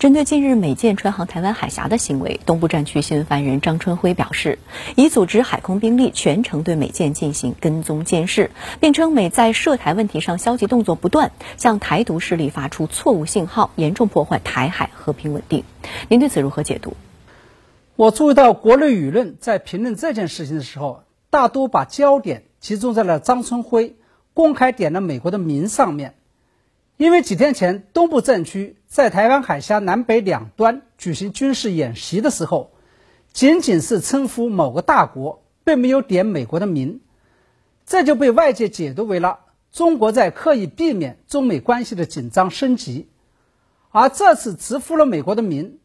针对近日美舰穿航台湾海峡的行为，东部战区新闻发言人张春辉表示，已组织海空兵力全程对美舰进行跟踪监视，并称美在涉台问题上消极动作不断，向台独势力发出错误信号，严重破坏台海和平稳定。您对此如何解读？我注意到国内舆论在评论这件事情的时候，大多把焦点集中在了张春辉公开点了美国的名上面。因为几天前，东部战区在台湾海峡南北两端举行军事演习的时候，仅仅是称呼某个大国，并没有点美国的名，这就被外界解读为了中国在刻意避免中美关系的紧张升级。而这次直呼了美国的名，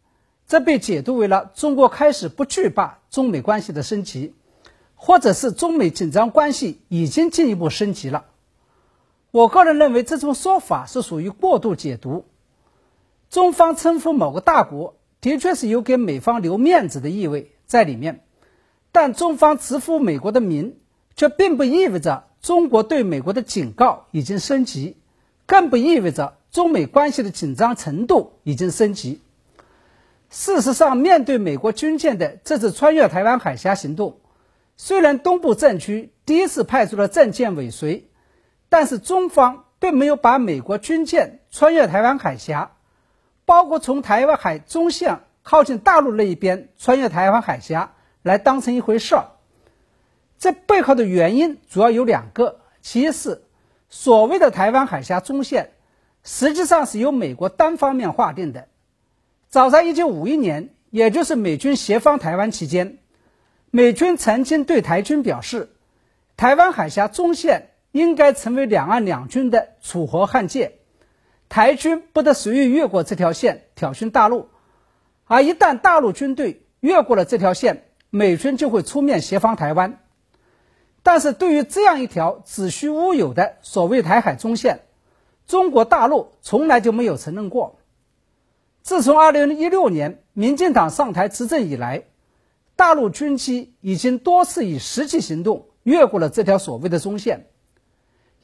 这被解读为了中国开始不惧怕中美关系的升级，或者是中美紧张关系已经进一步升级了。我个人认为这种说法是属于过度解读。中方称呼某个大国，的确是有给美方留面子的意味在里面，但中方直呼美国的名，却并不意味着中国对美国的警告已经升级，更不意味着中美关系的紧张程度已经升级。事实上，面对美国军舰的这次穿越台湾海峡行动，虽然东部战区第一次派出了战舰尾随。但是中方并没有把美国军舰穿越台湾海峡，包括从台湾海中线靠近大陆那一边穿越台湾海峡来当成一回事儿。这背后的原因主要有两个：其一是所谓的台湾海峡中线，实际上是由美国单方面划定的。早在1951年，也就是美军协防台湾期间，美军曾经对台军表示，台湾海峡中线。应该成为两岸两军的楚河汉界，台军不得随意越过这条线挑衅大陆，而一旦大陆军队越过了这条线，美军就会出面协防台湾。但是对于这样一条子虚乌有的所谓台海中线，中国大陆从来就没有承认过。自从2016年民进党上台执政以来，大陆军机已经多次以实际行动越过了这条所谓的中线。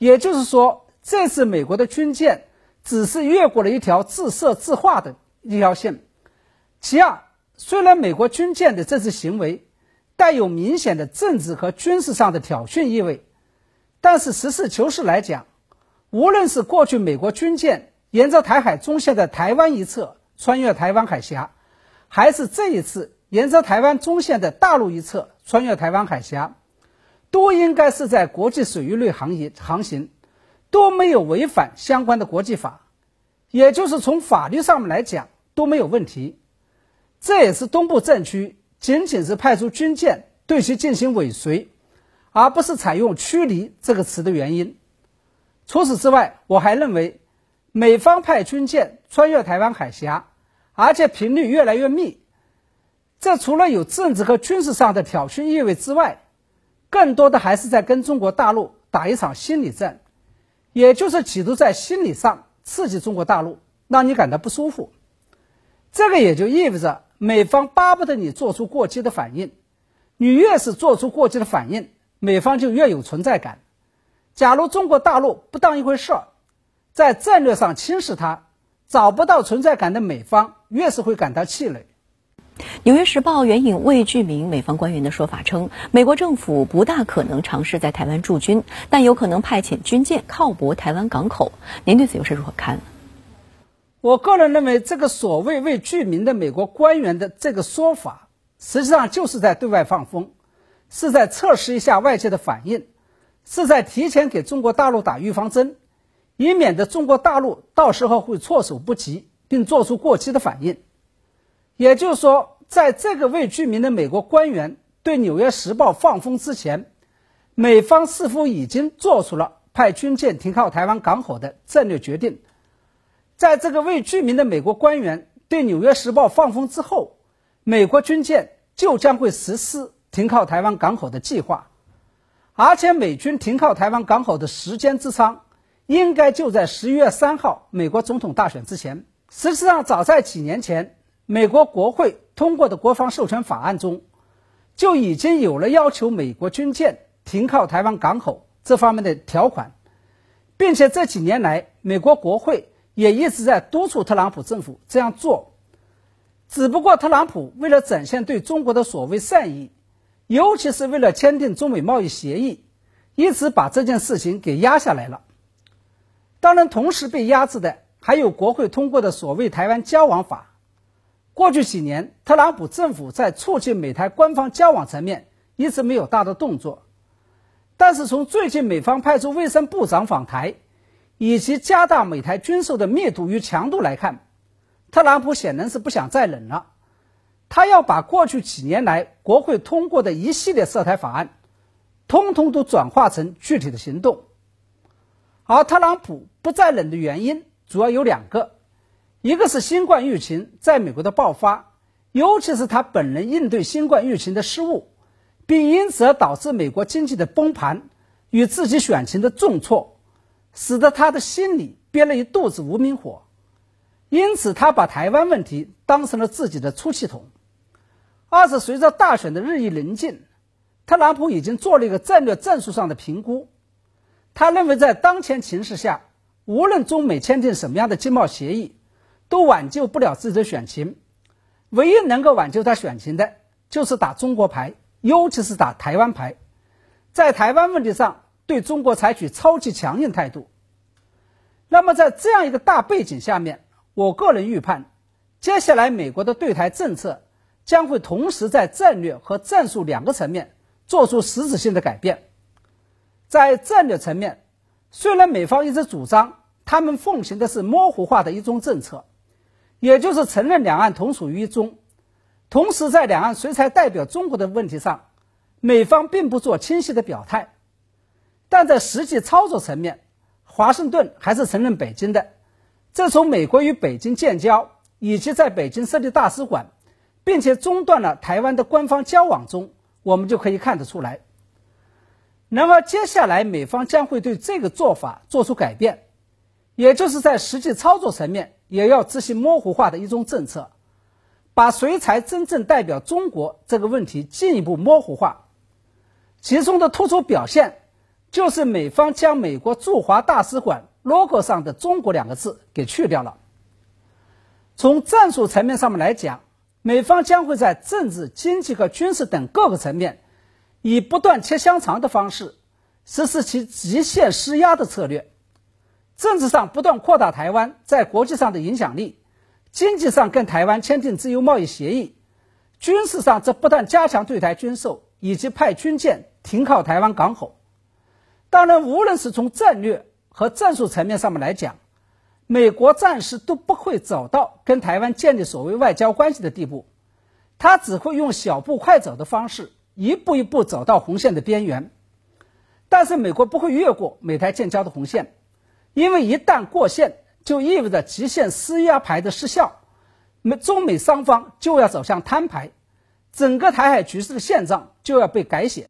也就是说，这次美国的军舰只是越过了一条自设自划的一条线。其二，虽然美国军舰的这次行为带有明显的政治和军事上的挑衅意味，但是实事求是来讲，无论是过去美国军舰沿着台海中线的台湾一侧穿越台湾海峡，还是这一次沿着台湾中线的大陆一侧穿越台湾海峡。都应该是在国际水域内航行航行，都没有违反相关的国际法，也就是从法律上面来讲都没有问题。这也是东部战区仅仅是派出军舰对其进行尾随，而不是采用驱离这个词的原因。除此之外，我还认为，美方派军舰穿越台湾海峡，而且频率越来越密，这除了有政治和军事上的挑衅意味之外，更多的还是在跟中国大陆打一场心理战，也就是企图在心理上刺激中国大陆，让你感到不舒服。这个也就意味着美方巴不得你做出过激的反应，你越是做出过激的反应，美方就越有存在感。假如中国大陆不当一回事儿，在战略上轻视它，找不到存在感的美方越是会感到气馁。《纽约时报》援引未具名美方官员的说法称，美国政府不大可能尝试在台湾驻军，但有可能派遣军舰靠泊台湾港口。您对此又是如何看？我个人认为，这个所谓未具名的美国官员的这个说法，实际上就是在对外放风，是在测试一下外界的反应，是在提前给中国大陆打预防针，以免得中国大陆到时候会措手不及，并做出过激的反应。也就是说，在这个未具名的美国官员对《纽约时报》放风之前，美方似乎已经做出了派军舰停靠台湾港口的战略决定。在这个未具名的美国官员对《纽约时报》放风之后，美国军舰就将会实施停靠台湾港口的计划，而且美军停靠台湾港口的时间之长，应该就在十一月三号美国总统大选之前。实际上，早在几年前。美国国会通过的国防授权法案中，就已经有了要求美国军舰停靠台湾港口这方面的条款，并且这几年来，美国国会也一直在督促特朗普政府这样做。只不过特朗普为了展现对中国的所谓善意，尤其是为了签订中美贸易协议，一直把这件事情给压下来了。当然，同时被压制的还有国会通过的所谓《台湾交往法》。过去几年，特朗普政府在促进美台官方交往层面一直没有大的动作，但是从最近美方派出卫生部长访台，以及加大美台军售的密度与强度来看。特朗普显然是不想再忍了，他要把过去几年来国会通过的一系列涉台法案，通通都转化成具体的行动。而特朗普不再忍的原因主要有两个，一个是新冠疫情在美国的爆发，尤其是他本人应对新冠疫情的失误，并因此而导致美国经济的崩盘与自己选情的重挫，使得他的心里憋了一肚子无名火。因此，他把台湾问题当成了自己的出气筒。二是随着大选的日益临近，特朗普已经做了一个战略战术上的评估。他认为，在当前情势下，无论中美签订什么样的经贸协议，都挽救不了自己的选情。唯一能够挽救他选情的，就是打中国牌，尤其是打台湾牌，在台湾问题上对中国采取超级强硬态度。那么，在这样一个大背景下面，我个人预判，接下来美国的对台政策将会同时在战略和战术两个层面做出实质性的改变。在战略层面，虽然美方一直主张他们奉行的是模糊化的一中政策，也就是承认两岸同属于一中，同时在两岸谁才代表中国的问题上，美方并不做清晰的表态，但在实际操作层面，华盛顿还是承认北京的。这从美国与北京建交，以及在北京设立大使馆，并且中断了台湾的官方交往中，我们就可以看得出来。那么接下来美方将会对这个做法做出改变，也就是在实际操作层面也要执行模糊化的一种政策，把谁才真正代表中国这个问题进一步模糊化。其中的突出表现，就是美方将美国驻华大使馆。logo 上的“中国”两个字给去掉了。从战术层面上面来讲，美方将会在政治、经济和军事等各个层面，以不断切香肠的方式，实施其极限施压的策略。政治上不断扩大台湾在国际上的影响力，经济上跟台湾签订自由贸易协议，军事上则不断加强对台军售，以及派军舰停靠台湾港口。当然，无论是从战略，和战术层面上面来讲，美国暂时都不会走到跟台湾建立所谓外交关系的地步，他只会用小步快走的方式，一步一步走到红线的边缘。但是美国不会越过美台建交的红线，因为一旦过线，就意味着极限施压牌的失效，美中美双方就要走向摊牌，整个台海局势的现状就要被改写。